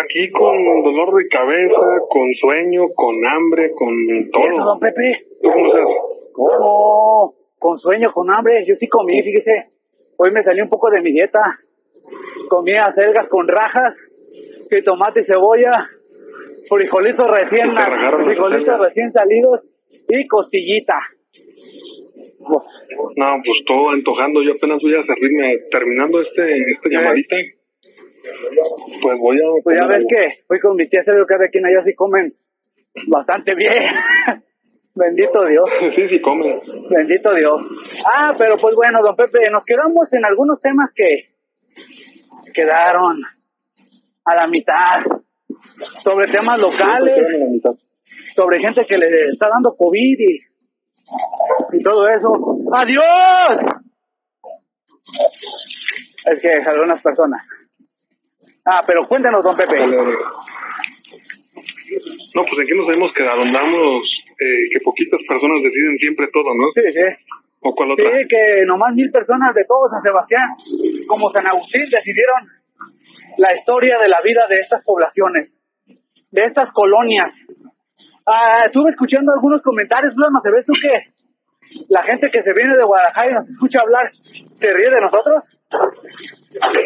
Aquí con dolor de cabeza, con sueño, con hambre, con ¿Eso, todo. don Pepe? ¿Tú cómo estás? ¿Cómo? Con sueño, con hambre. Yo sí comí, fíjese. Hoy me salí un poco de mi dieta. Comí acelgas con rajas, y tomate y cebolla, frijolitos recién, ¿Te tragaron las frijolitos recién salidos y costillita. No, pues todo antojando. Yo apenas voy a servirme, terminando este, esta llamadita. Pues voy a... Pues ya ves que fui con mi tía Sergio, cada quien allá sí comen bastante bien. Bendito Dios. Sí, sí, come. Bendito Dios. Ah, pero pues bueno, don Pepe, nos quedamos en algunos temas que quedaron a la mitad. Sobre temas locales, sobre gente que le está dando COVID y, y todo eso. ¡Adiós! Es que algunas personas. Ah, pero cuéntanos, don Pepe. No, pues en qué nos hemos quedado. Andamos eh, que poquitas personas deciden siempre todo, ¿no? Sí, sí. ¿O cuál Sí, otra? que nomás mil personas de todo San Sebastián, como San Agustín, decidieron la historia de la vida de estas poblaciones, de estas colonias. Ah, estuve escuchando algunos comentarios, Blasma, ¿se ves tú que la gente que se viene de Guadalajara y nos escucha hablar se ríe de nosotros?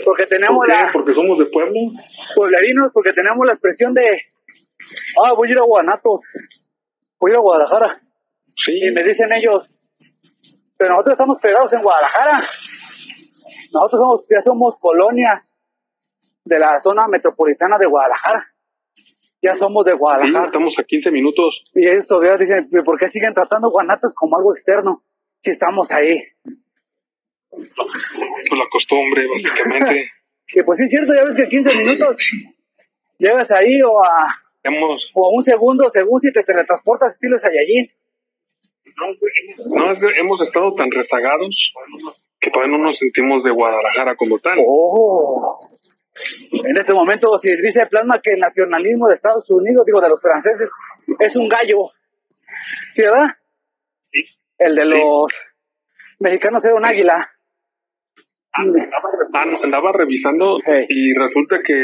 Porque tenemos la Porque somos de pueblo. pueblerinos, porque tenemos la expresión de, ah, voy a ir a Guanatos, voy a ir a Guadalajara. Sí. Y me dicen ellos, pero nosotros estamos pegados en Guadalajara. Nosotros somos, ya somos colonia de la zona metropolitana de Guadalajara. Ya somos de Sí, Guadalajara. estamos a 15 minutos. Y ellos todavía dicen, "¿Pero ¿por qué siguen tratando Guanatos como algo externo? Si estamos ahí. Pues la costumbre, básicamente. Y pues sí es cierto, ya ves que 15 minutos llegas ahí o a, hemos... o a un segundo según si te teletransportas estilo Saiyajin. No, es que hemos estado tan rezagados que todavía no nos sentimos de Guadalajara como tal. Oh. En este momento, si dice Plasma que el nacionalismo de Estados Unidos, digo, de los franceses, es un gallo. ¿Sí, verdad? El de los mexicanos era un águila. Andaba revisando Hey. y resulta que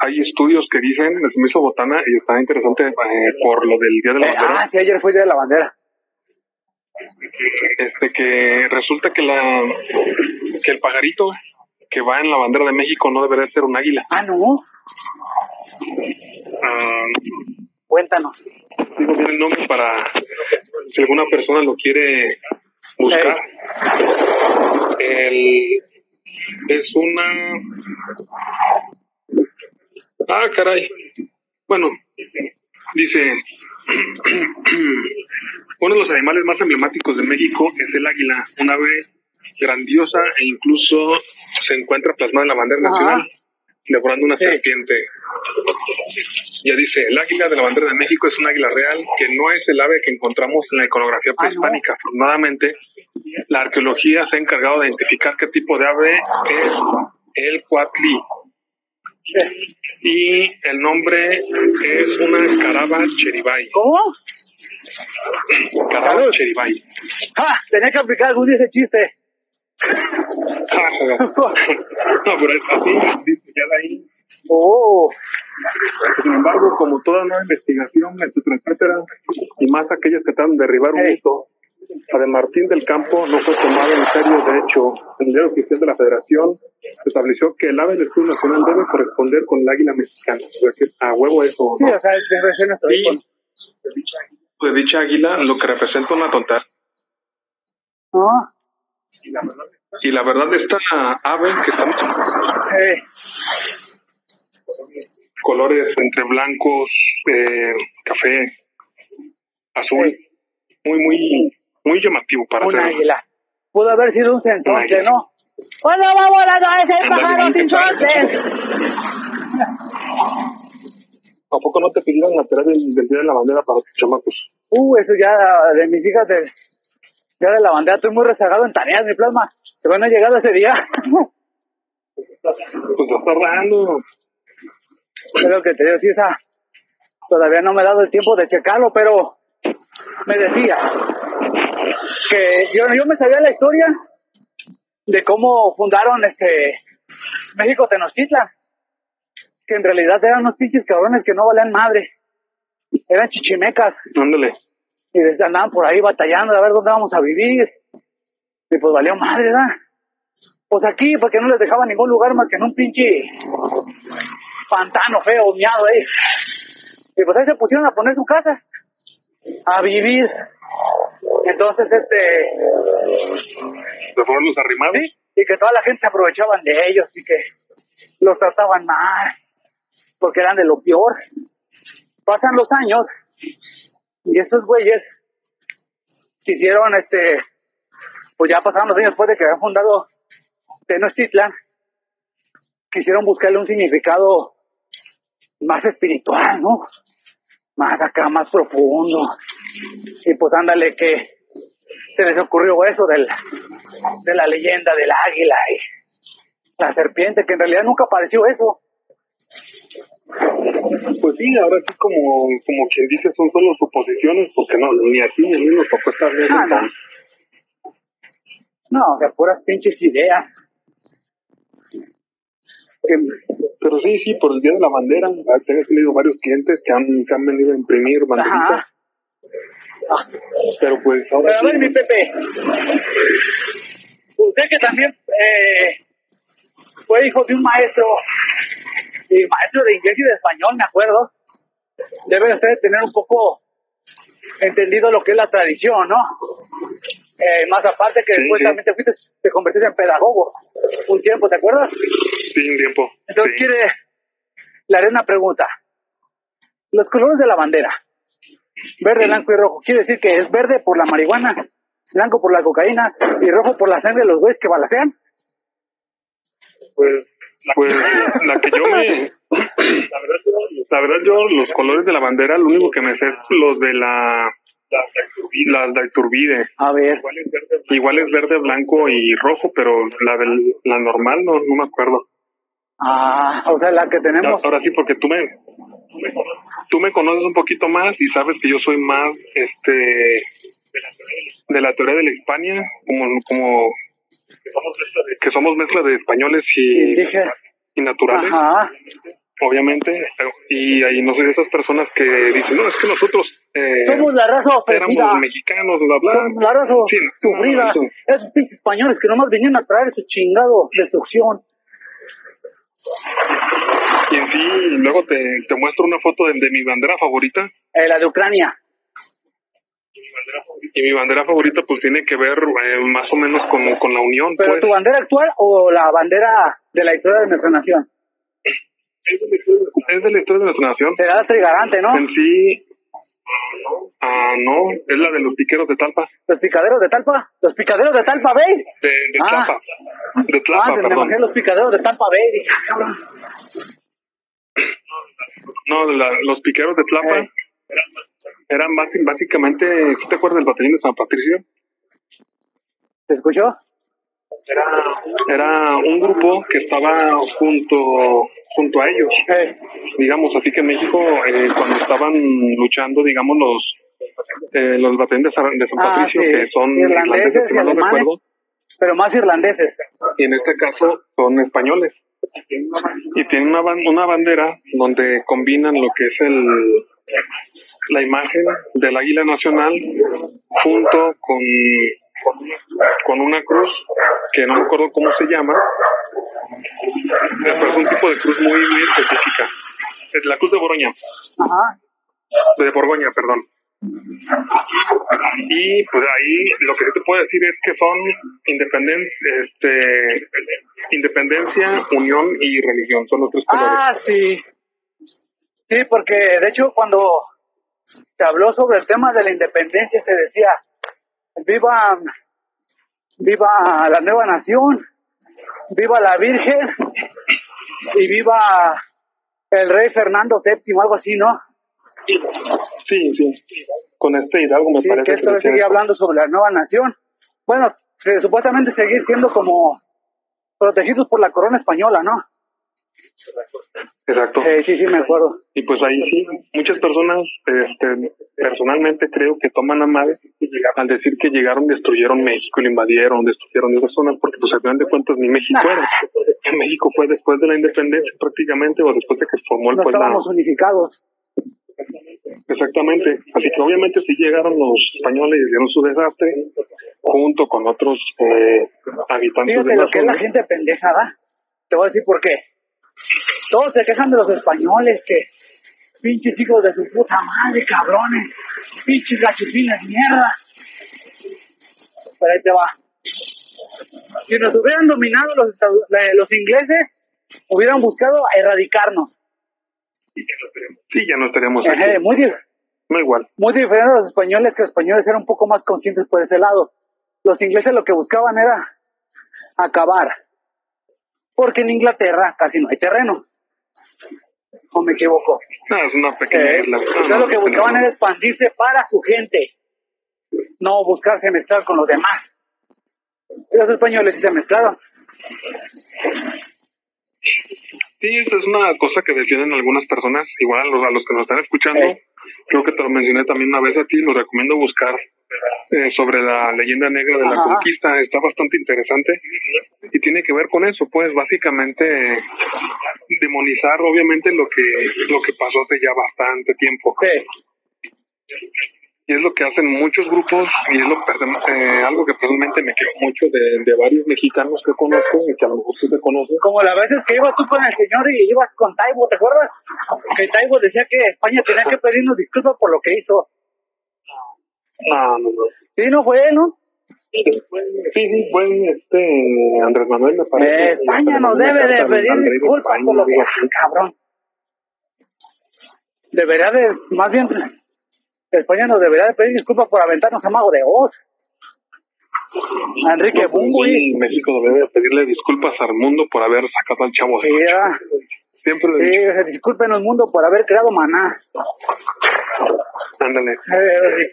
hay estudios que dicen, se me hizo botana y está interesante eh, por lo del Día de la Eh, Bandera, ah, sí, ayer fue Día de la Bandera. este que resulta que la que el pajarito que va en la bandera de México no debería ser un águila. Ah, no. Ah, Cuéntanos. digo bien el nombre para si alguna persona lo quiere buscar. El es una ah caray bueno dice uno de los animales más emblemáticos de México es el águila un ave grandiosa e incluso se encuentra plasmada en la bandera Ajá. nacional devorando una Sí. serpiente ya dice, el águila de la bandera de México es un águila real que no es el ave que encontramos en la iconografía Ah, prehispánica. Afortunadamente, la arqueología se ha encargado de identificar qué tipo de ave es el cuatli. Y el nombre es una caraba cheribay. ¿Cómo? Caraba Salud. cheribay. Ah, tenía que aplicar algún día ese chiste. no, pero es así, dice ya de ahí. Oh, Sin embargo, como toda nueva investigación, etcétera, etcétera, y más aquellas que tratan de derribar un Hey. mito, la de Martín del Campo no fue tomada en serio. De hecho, el diario oficial de la Federación estableció que el ave del escudo nacional debe corresponder con el águila mexicana. O sea, que a huevo eso, sí, ¿no? o sea, nuestro ícono. de dicha águila, lo que representa una tonta. Ah, Y la verdad, esta ave que estamos eh, colores entre blancos, eh, café, azul, muy, muy, muy llamativo para un águila. Pudo haber sido un águila. ¿no? ¡Cuándo va volando ese pájaro sin. ¿A poco no te pidieron la tarea del, del Día de la Bandera para tus chamacos? Uh, eso ya de mis hijas de, ya de la bandera, estoy muy rezagado en tareas, mi plasma. Que van a llegar ese día. Pues está raro. Es lo que te digo, sí, esa. Todavía no me he dado el tiempo de checarlo, pero me decía que yo, yo me sabía la historia de cómo fundaron este México Tenochtitlan. Que en realidad eran unos pinches cabrones que no valían madre. Eran chichimecas. Ándale. y desde andaban por ahí batallando a ver dónde vamos a vivir. Y pues valió madre, ¿verdad? Pues aquí, porque no les dejaba ningún lugar más que en un pinche pantano feo, miado ahí. Y pues ahí se pusieron a poner su casa, a vivir. Entonces, este, ¿Se fueron los arrimados? sí, y que toda la gente se aprovechaban de ellos y que los trataban mal, porque eran de lo peor. Pasan los años y estos güeyes quisieron, este, pues ya pasaron los años después de que habían fundado Tenochtitlan, quisieron buscarle un significado más espiritual, ¿no? Más acá, más profundo. Y pues ándale que se les ocurrió eso del, de la leyenda del águila y la serpiente, que en realidad nunca apareció eso. Pues sí, ahora sí como, como quien dice son solo suposiciones, porque no, ni a ti ni nos tocó estar viendo Ah, no. No, o sea, puras pinches ideas. Que, Pero sí, sí, por el Día de la Bandera, ah, he tenido varios clientes que han, que han venido a imprimir banderitas. Ah, pero pues ahora Pero a ver, sí, mi Pepe, usted que también eh, fue hijo de un maestro, y maestro de inglés y de español, me acuerdo, debe usted tener un poco entendido lo que es la tradición, ¿no? Eh, más aparte que Sí, después sí. también te fuiste, te convertiste en pedagogo un tiempo, ¿te acuerdas? Sí, un tiempo. Entonces sí. quiere, le haré una pregunta. Los colores de la bandera, verde, blanco y rojo, quiere decir que es verde por la marihuana, blanco por la cocaína y rojo por la sangre de los güeyes que balacean. Pues, pues la que yo me... La verdad yo, los colores de la bandera, lo único que me sé es los de la... Las de Iturbide. A ver, Igual es verde, blanco y rojo, pero la del, la normal no, no me acuerdo. Ah, o sea, la que tenemos. Ahora sí, porque tú me, tú me conoces un poquito más y sabes que yo soy más, este, de la teoría de la Hispania, como, como, que somos mezcla de españoles y, Dije, y naturales, ajá, obviamente, y hay no sé, esas personas que dicen, no, es que nosotros, eh, somos la raza ofendida. éramos mexicanos, bla, bla. Somos la raza Sí, sufrida. no. Esos pinches españoles que nomás vinieron a traer su chingado destrucción. Y en sí, luego te, te muestro una foto de, de mi bandera favorita. Eh, la de Ucrania. Y mi bandera favorita pues tiene que ver eh, más o menos con, con la unión, ¿Pero pues. tu bandera actual o la bandera de la historia de nuestra nación? Es de la historia de nuestra nación. Será la trigarante, ¿no? En sí, ah, no, es la de los piqueros de Talpa. Los picaderos de Talpa. Los picaderos de Talpa Bay. De, de Ah. Tlapa. De Tlapa, Ah, perdón. los picaderos de Talpa Bay. Ah, cabrón. No, la- los piqueros de Tlapa Eh. eran basi- básicamente, ¿sí te acuerdas del batallón de San Patricio? ¿Te escuchó? Era un grupo que estaba junto junto a ellos. Eh, digamos, así que en México, eh, cuando estaban luchando, digamos, los eh, los batallones de San, de San Ah, Patricio, sí. que son Irlandeses irlandeses, si mal no recuerdo, pero más irlandeses. y en este caso son españoles. Y tienen una, ban- una bandera donde combinan lo que es el la imagen del águila nacional junto con con una cruz que no me acuerdo cómo se llama pero es un tipo de cruz muy muy específica es la cruz de Boroña Ajá. de Borgoña, perdón. Y pues ahí lo que sí te puedo decir es que son independen este, independencia, unión y religión, son los tres colores. Ah, sí. Sí, porque de hecho cuando se habló sobre el tema de la independencia se decía, viva, viva la nueva nación, viva la Virgen y viva el rey Fernando VII, algo así, ¿no? Sí, sí. Con este Hidalgo me Sí, parece que esto decía sigue hablando sobre la nueva nación. Bueno, se- supuestamente seguir siendo como protegidos por la corona española, ¿no? Exacto. Eh, sí, sí, me acuerdo. Y pues ahí sí, muchas personas, este, personalmente creo que toman a mal al decir que llegaron, destruyeron México, lo invadieron, destruyeron esas zonas, porque pues al final de cuentas ni México Nah. era. México fue después de la independencia prácticamente, o después de que se formó el No la- estábamos unificados. Exactamente. Así que obviamente sí llegaron los españoles y hicieron su desastre, junto con otros eh, habitantes Fíjate de la lo que es la zona. gente pendeja, ¿va? Te voy a decir por qué. Todos se quejan de los españoles que pinches hijos de su puta madre, cabrones. Pinches gachupines, mierda. Pero ahí te va. Si nos hubieran dominado los, los ingleses, hubieran buscado erradicarnos. Sí, ya no estaríamos aquí. Muy, dif- No igual. muy diferente a los españoles, que los españoles eran un poco más conscientes por ese lado. Los ingleses lo que buscaban era acabar. Porque en Inglaterra casi no hay terreno. ¿O me equivoco? No, es una pequeña Eh, isla. No, entonces no, lo que buscaban era expandirse para su gente. No buscarse mezclar con los demás. Los españoles sí se mezclaron. Sí, esa es una cosa que defienden algunas personas, igual a los, a los que nos están escuchando. Sí. Creo que te lo mencioné también una vez a ti, lo recomiendo buscar eh, sobre la leyenda negra de la conquista. Está bastante interesante y tiene que ver con eso, pues básicamente demonizar obviamente lo que lo que pasó hace ya bastante tiempo. Sí. Y es lo que hacen muchos grupos y es lo eh, algo que personalmente me quejo mucho de, de varios mexicanos que conozco y que a lo mejor tú te conoces. Como las veces que ibas tú con el señor y ibas con Taibo, ¿te acuerdas? Que Taibo decía que España tenía que pedirnos disculpas por lo que hizo. No, no, no. Sí, no fue ¿no? Sí, sí, buen este Andrés Manuel me parece. Eh, España nos debe de pedir disculpas por lo que así. cabrón. Debería de, más bien, España nos debería de pedir disculpas por aventarnos a Mago de Oz. Enrique Bunbury. sí, México debe de pedirle disculpas al mundo por haber sacado al chavo. Sí, ¿verdad? Siempre lo sí, dicho. discúlpenos mundo por haber creado Maná. Ándale. Eh,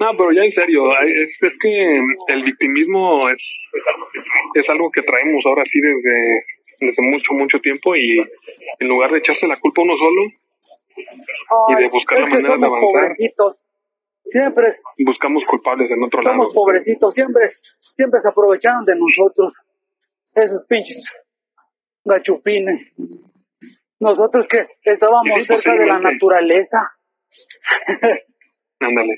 No, pero ya en serio, es, es que el victimismo es, es algo que traemos ahora sí desde, desde mucho, mucho tiempo y en lugar de echarse la culpa a uno solo, Y de buscar la manera de somos avanzar. pobrecitos. Siempre buscamos culpables en otro somos lado. pobrecitos, siempre, siempre se aprovecharon de nosotros. Esos pinches gachupines. Nosotros que estábamos cerca de la naturaleza. Ándale.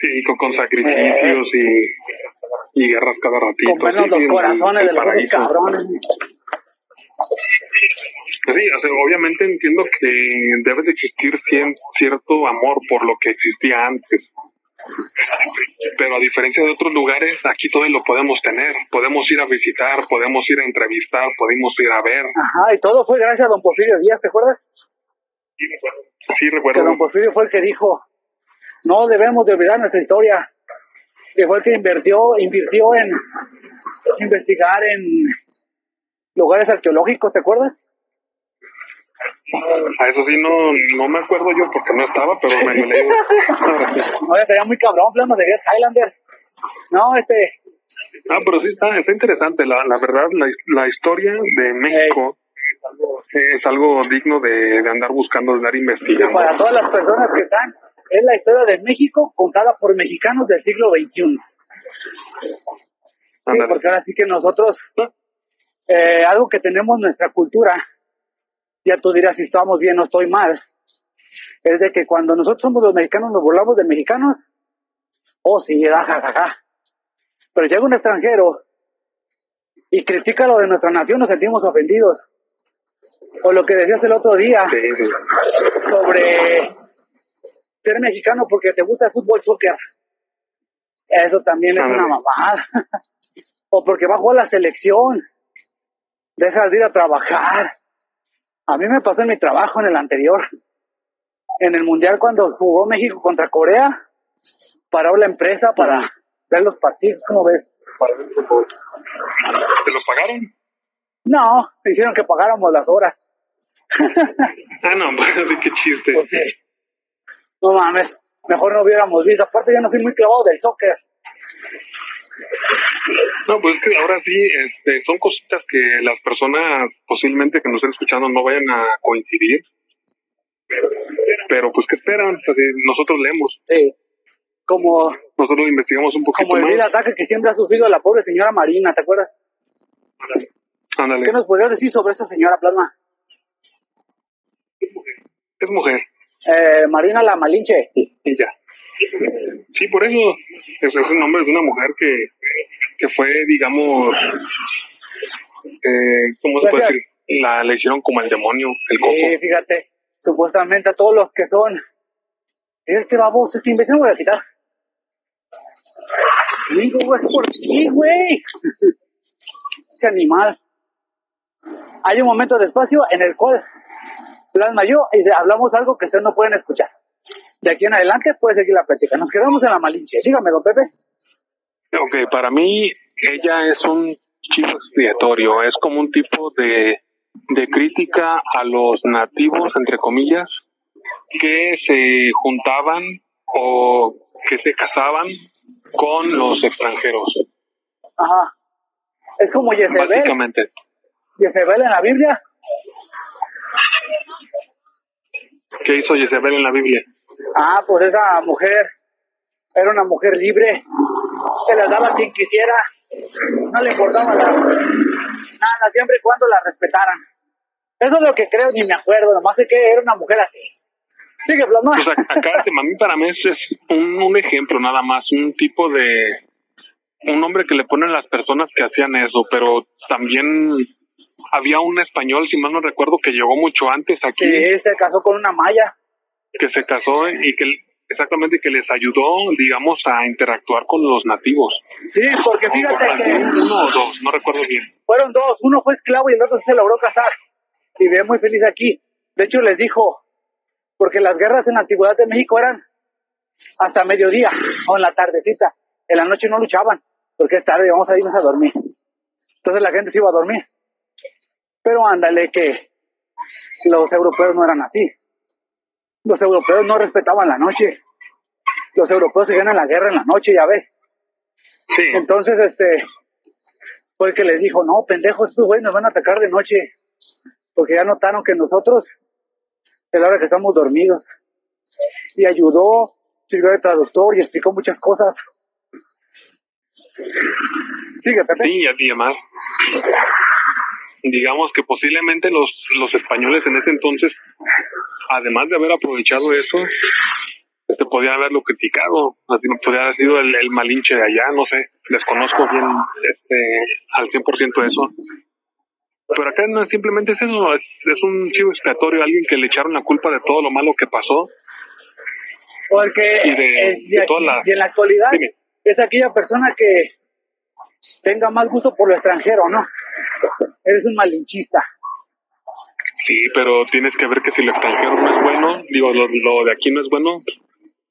Sí, con, con sacrificios y, y guerras cada ratito. Comernos sí, los corazones de los cabrones. Sí, o sea, obviamente entiendo que debe de existir cien- cierto amor por lo que existía antes. Pero a diferencia de otros lugares, aquí todavía lo podemos tener. Podemos ir a visitar, podemos ir a entrevistar, podemos ir a ver. Ajá, y todo fue gracias a don Porfirio Díaz, ¿te acuerdas? Sí, Que recuerdo. don Porfirio fue el que dijo, no debemos de olvidar nuestra historia. Que fue el que invirtió, invirtió en investigar en lugares arqueológicos, ¿te acuerdas? A eso sí no, no me acuerdo yo porque no estaba, pero me lo. No, ya estaría muy cabrón, de Guest Highlander. No, este, Ah, pero sí está, está interesante. La, la verdad, la, la historia de México es algo digno de, de andar buscando, de andar investigando. para todas las personas que están, es la historia de México contada por mexicanos del siglo XXI. Sí, porque ahora sí que nosotros, eh, algo que tenemos en nuestra cultura, ya tú dirás si estamos bien o estoy mal, es de que cuando nosotros somos los mexicanos nos burlamos de mexicanos, oh sí, ja, ja, ja, ja. Pero llega un extranjero y critica lo de nuestra nación, nos sentimos ofendidos. O lo que decías el otro día Sí, sí. sobre ser mexicano porque te gusta el fútbol soccer. Eso también es una mamada. o porque va a jugar la selección. Dejas de ir a trabajar. A mí me pasó en mi trabajo en el anterior. En el mundial cuando jugó México contra Corea, paró la empresa para ver los partidos. ¿Cómo ves? ¿Te lo pagaron? No, me hicieron que pagáramos las horas. ah, no, qué chiste. Pues sí. No mames, mejor no hubiéramos visto. Aparte, yo no soy muy clavado del soccer. No, pues es que ahora sí, este, son cositas que las personas posiblemente que nos estén escuchando no vayan a coincidir. Pero pues, ¿qué esperan? nosotros leemos. Sí. Como... Nosotros investigamos un poquito Como el ataque que siempre ha sufrido la pobre señora Marina, ¿te acuerdas? Ándale. ¿Qué nos podrías decir sobre esta señora Plasma? Es mujer. Eh, Marina la Malinche. Y ya. Sí, por eso es, es el nombre de una mujer que, que fue, digamos, eh, ¿cómo se puede decir? La le hicieron como el demonio, el coco. Sí, fíjate, supuestamente a todos los que son este baboso, este imbécil me voy a quitar. Digo, es por ti, güey. Ese animal. Hay un momento de espacio en el cual plasma yo y hablamos algo que ustedes no pueden escuchar. De aquí en adelante puede seguir la práctica. Nos quedamos en la malinche. Dígame, don Pepe. Ok, para mí ella es un chivo expiatorio. Es como un tipo de, de crítica a los nativos, entre comillas, que se juntaban o que se casaban con los extranjeros. Ajá. Es como Jezebel. Básicamente. Jezebel en la Biblia. ¿Qué hizo Jezebel en la Biblia? Ah, pues esa mujer era una mujer libre, se la daba quien quisiera, no le importaba nada, nada, siempre y cuando la respetaran. Eso es lo que creo, ni me acuerdo, nomás sé que era una mujer así. Sigue, Plasma. Pues acá, a mí para mí es un, un ejemplo nada más, un tipo de, un nombre que le ponen las personas que hacían eso, pero también había un español, si mal no recuerdo, que llegó mucho antes aquí. Sí, se casó con una maya que se casó y que exactamente que les ayudó, digamos, a interactuar con los nativos. Sí, porque fíjate que uno o dos, no recuerdo bien. Fueron dos, uno fue esclavo y el otro se logró casar y vive muy feliz aquí. De hecho les dijo, porque las guerras en la antigüedad de México eran hasta mediodía o en la tardecita, en la noche no luchaban, porque es tarde, vamos a irnos a dormir. Entonces la gente se iba a dormir. Pero ándale que los europeos no eran así los europeos no respetaban la noche. Los europeos se ganan la guerra en la noche, ya ves. Sí. Entonces, este, fue el que les dijo, no, pendejos, estos güeyes nos van a atacar de noche. Porque ya notaron que nosotros es la hora que estamos dormidos. Y ayudó, sirvió de traductor y explicó muchas cosas. Sigue, Pepe. Sí, y además, digamos que posiblemente los, los españoles en ese entonces además de haber aprovechado eso, este podía haberlo criticado, así podría haber sido el, el, malinche de allá, no sé, desconozco bien este al 100% eso. Pero acá no simplemente es eso, es, es un chivo expiatorio, alguien que le echaron la culpa de todo lo malo que pasó. Porque y de, es, de aquí, y en la actualidad Dime. es aquella persona que tenga más gusto por lo extranjero, ¿no? Eres un malinchista. Sí, pero tienes que ver que si lo extranjero no es bueno, digo, lo, lo de aquí no es bueno,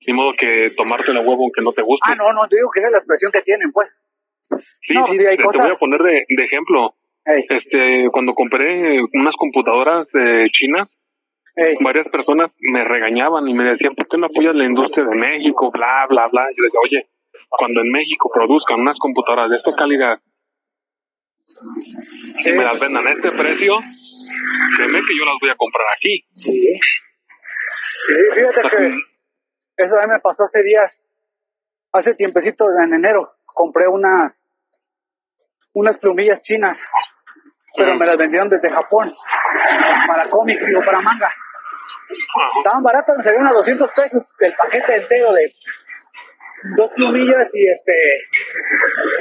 ni modo que tomarte la huevo aunque no te guste. Ah, no, no, te digo que esa es la expresión que tienen, pues. Sí, no, sí, te, cosas... te, voy a poner de, de ejemplo. Hey. Este, cuando compré unas computadoras de China, hey. varias personas me regañaban y me decían, ¿por qué no apoyas la industria de México? Bla, bla, bla. Yo decía, oye, cuando en México produzcan unas computadoras de esta calidad y me las vendan a este precio, créeme que yo las voy a comprar aquí. Sí. Sí, fíjate que eso a mí me pasó hace días, hace tiempecito en enero, compré unas unas plumillas chinas, pero me las vendieron desde Japón, para cómic, digo, para manga. Ajá. Estaban baratas, me salieron a 200 pesos el paquete entero de dos plumillas y este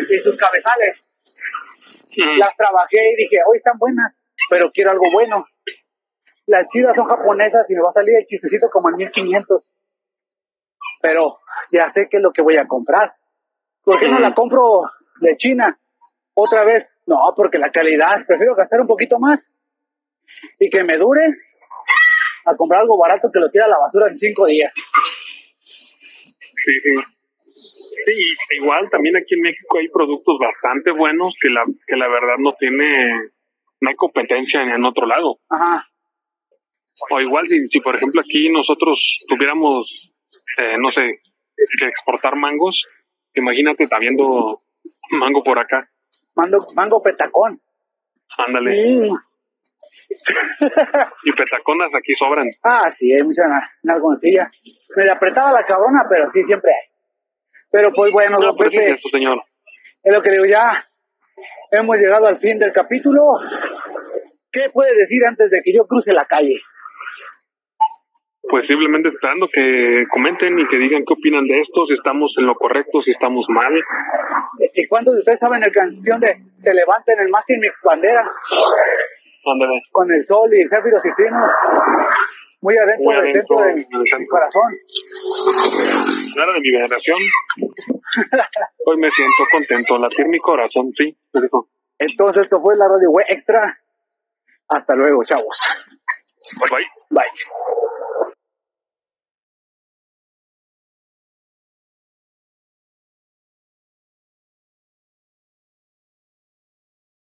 y sus cabezales. Mm. Las trabajé y dije, hoy están buenas, pero quiero algo bueno. Las chidas son japonesas y me va a salir el chistecito como en 1500. Pero ya sé qué es lo que voy a comprar. ¿Por qué no la compro de China? Otra vez, no, porque la calidad, prefiero gastar un poquito más y que me dure a comprar algo barato que lo tira a la basura en cinco días. Sí, sí. Sí, igual también aquí en México hay productos bastante buenos que la que la verdad no tiene no hay competencia en otro lado. Ajá. O igual si, si por ejemplo aquí nosotros tuviéramos, eh, no sé, que exportar mangos, imagínate habiendo mango por acá. Mango, mango petacón. Ándale. Mm. Y petaconas aquí sobran. Ah, sí, hay mucha na- nalgoncilla. Me apretaba la cabrona, pero sí, siempre hay. Pero pues bueno, No, es eso, señor. es lo que digo, ya hemos llegado al fin del capítulo. ¿Qué puede decir antes de que yo cruce la calle? Pues simplemente esperando que comenten y que digan qué opinan de esto, si estamos en lo correcto, si estamos mal. ¿Y cuántos de ustedes saben la canción de Se levanten el mástil mi bandera Ándale. con el sol y el zéfiro citrino? Muy adentro Muy del adentro centro de del mi corazón. Era de mi generación. Hoy me siento contento, latir mi corazón, sí. Entonces, esto fue la Radio Web Extra. Hasta luego, chavos. Bye. Bye.